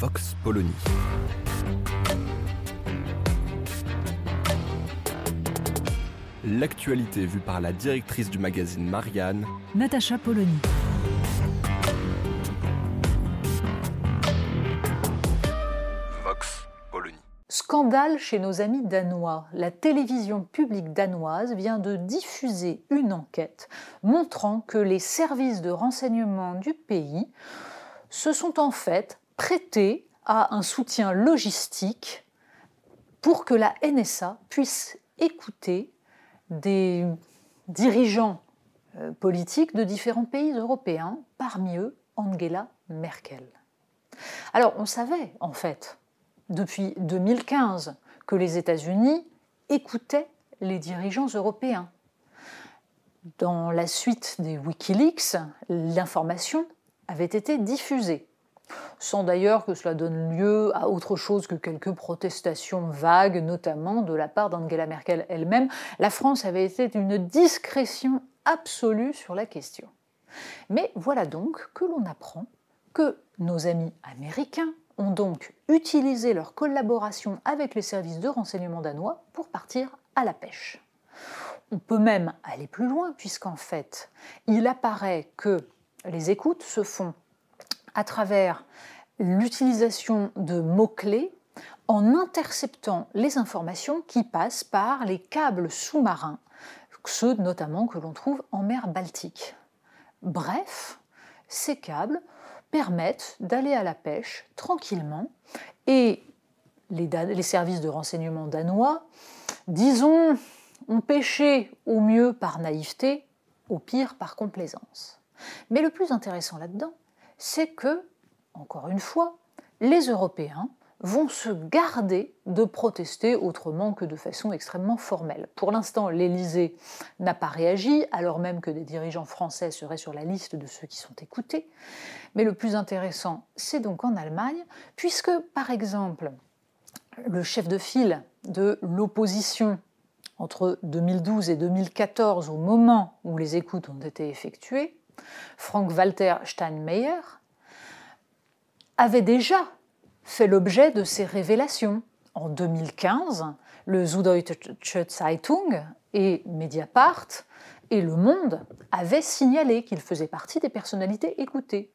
Vox Polony. L'actualité vue par la directrice du magazine Marianne, Natacha Polony. Vox Polony. Scandale chez nos amis danois. La télévision publique danoise vient de diffuser une enquête montrant que les services de renseignement du pays se sont en fait prêtés à un soutien logistique pour que la NSA puisse écouter des dirigeants euh, politiques de différents pays européens, parmi eux Angela Merkel. Alors on savait en fait depuis 2015 que les États-Unis écoutaient les dirigeants européens. Dans la suite des Wikileaks, l'information avait été diffusée, sans d'ailleurs que cela donne lieu à autre chose que quelques protestations vagues, notamment de la part d'Angela Merkel elle-même. La France avait été d'une discrétion absolue sur la question. Mais voilà donc que l'on apprend que nos amis américains ont donc utilisé leur collaboration avec les services de renseignement danois pour partir à la pêche. On peut même aller plus loin puisqu'en fait, il apparaît que les écoutes se font à travers l'utilisation de mots-clés en interceptant les informations qui passent par les câbles sous-marins, ceux notamment que l'on trouve en mer Baltique. Bref, ces câbles permettent d'aller à la pêche tranquillement et les, services de renseignement danois, disons, ont pêché au mieux par naïveté, au pire par complaisance. Mais le plus intéressant là-dedans, c'est que, encore une fois, les Européens vont se garder de protester autrement que de façon extrêmement formelle. Pour l'instant, l'Élysée n'a pas réagi, alors même que des dirigeants français seraient sur la liste de ceux qui sont écoutés. Mais le plus intéressant, c'est donc en Allemagne, puisque, par exemple, le chef de file de l'opposition entre 2012 et 2014, au moment où les écoutes ont été effectuées, Frank-Walter Steinmeier, avait déjà fait l'objet de ces révélations. En 2015, le Süddeutsche Zeitung et Mediapart et Le Monde avaient signalé qu'il faisait partie des personnalités écoutées.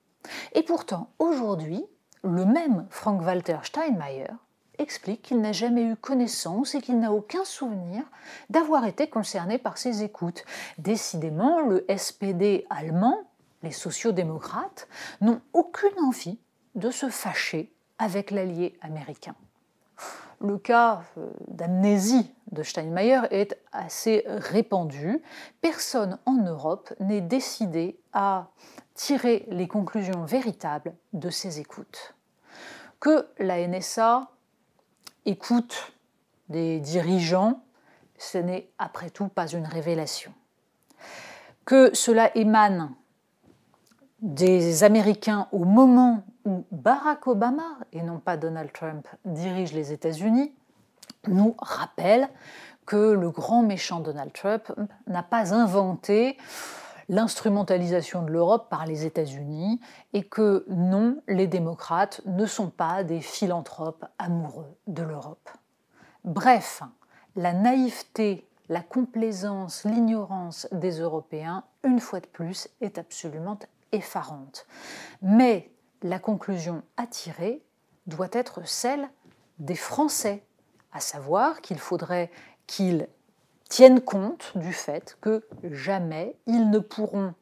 Et pourtant, aujourd'hui, le même Frank-Walter Steinmeier explique qu'il n'a jamais eu connaissance et qu'il n'a aucun souvenir d'avoir été concerné par ces écoutes. Décidément, le SPD allemand, les sociodémocrates, n'ont aucune envie de se fâcher avec l'allié américain. Le cas euh, d'amnésie de Steinmeier est assez répandu. Personne en Europe n'est décidé à tirer les conclusions véritables de ces écoutes. Que la NSA écoute des dirigeants, ce n'est après tout pas une révélation. Que cela émane des Américains au moment où Barack Obama, et non pas Donald Trump, dirige les États-Unis, nous rappelle que le grand méchant Donald Trump n'a pas inventé l'instrumentalisation de l'Europe par les États-Unis et que non, les démocrates ne sont pas des philanthropes amoureux de l'Europe. Bref, la naïveté, la complaisance, l'ignorance des Européens, une fois de plus, est absolument effarante. Mais la conclusion à tirer doit être celle des Français, à savoir qu'il faudrait qu'ils tiennent compte du fait que jamais ils ne pourront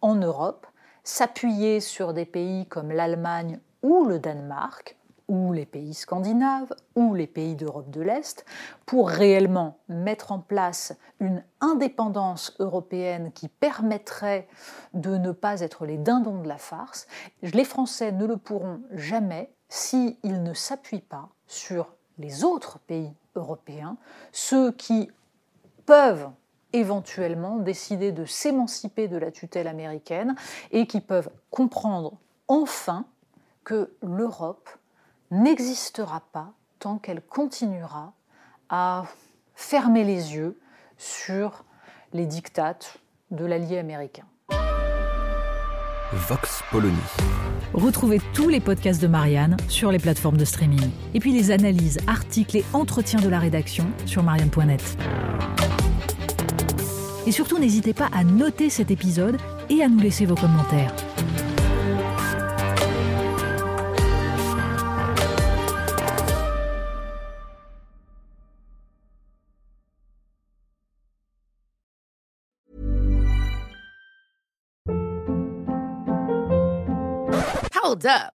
en Europe s'appuyer sur des pays comme l'Allemagne ou le Danemark ou les pays scandinaves ou les pays d'Europe de l'Est pour réellement mettre en place une indépendance européenne qui permettrait de ne pas être les dindons de la farce. Les Français ne le pourront jamais s'ils ne s'appuient pas sur les autres pays européens, ceux qui peuvent éventuellement décider de s'émanciper de la tutelle américaine et qui peuvent comprendre enfin que l'Europe n'existera pas tant qu'elle continuera à fermer les yeux sur les dictates de l'allié américain. Vox Polony. Retrouvez tous les podcasts de Marianne sur les plateformes de streaming. Et puis les analyses, articles et entretiens de la rédaction sur marianne.net. Et surtout, n'hésitez pas à noter cet épisode et à nous laisser vos commentaires. Hold up.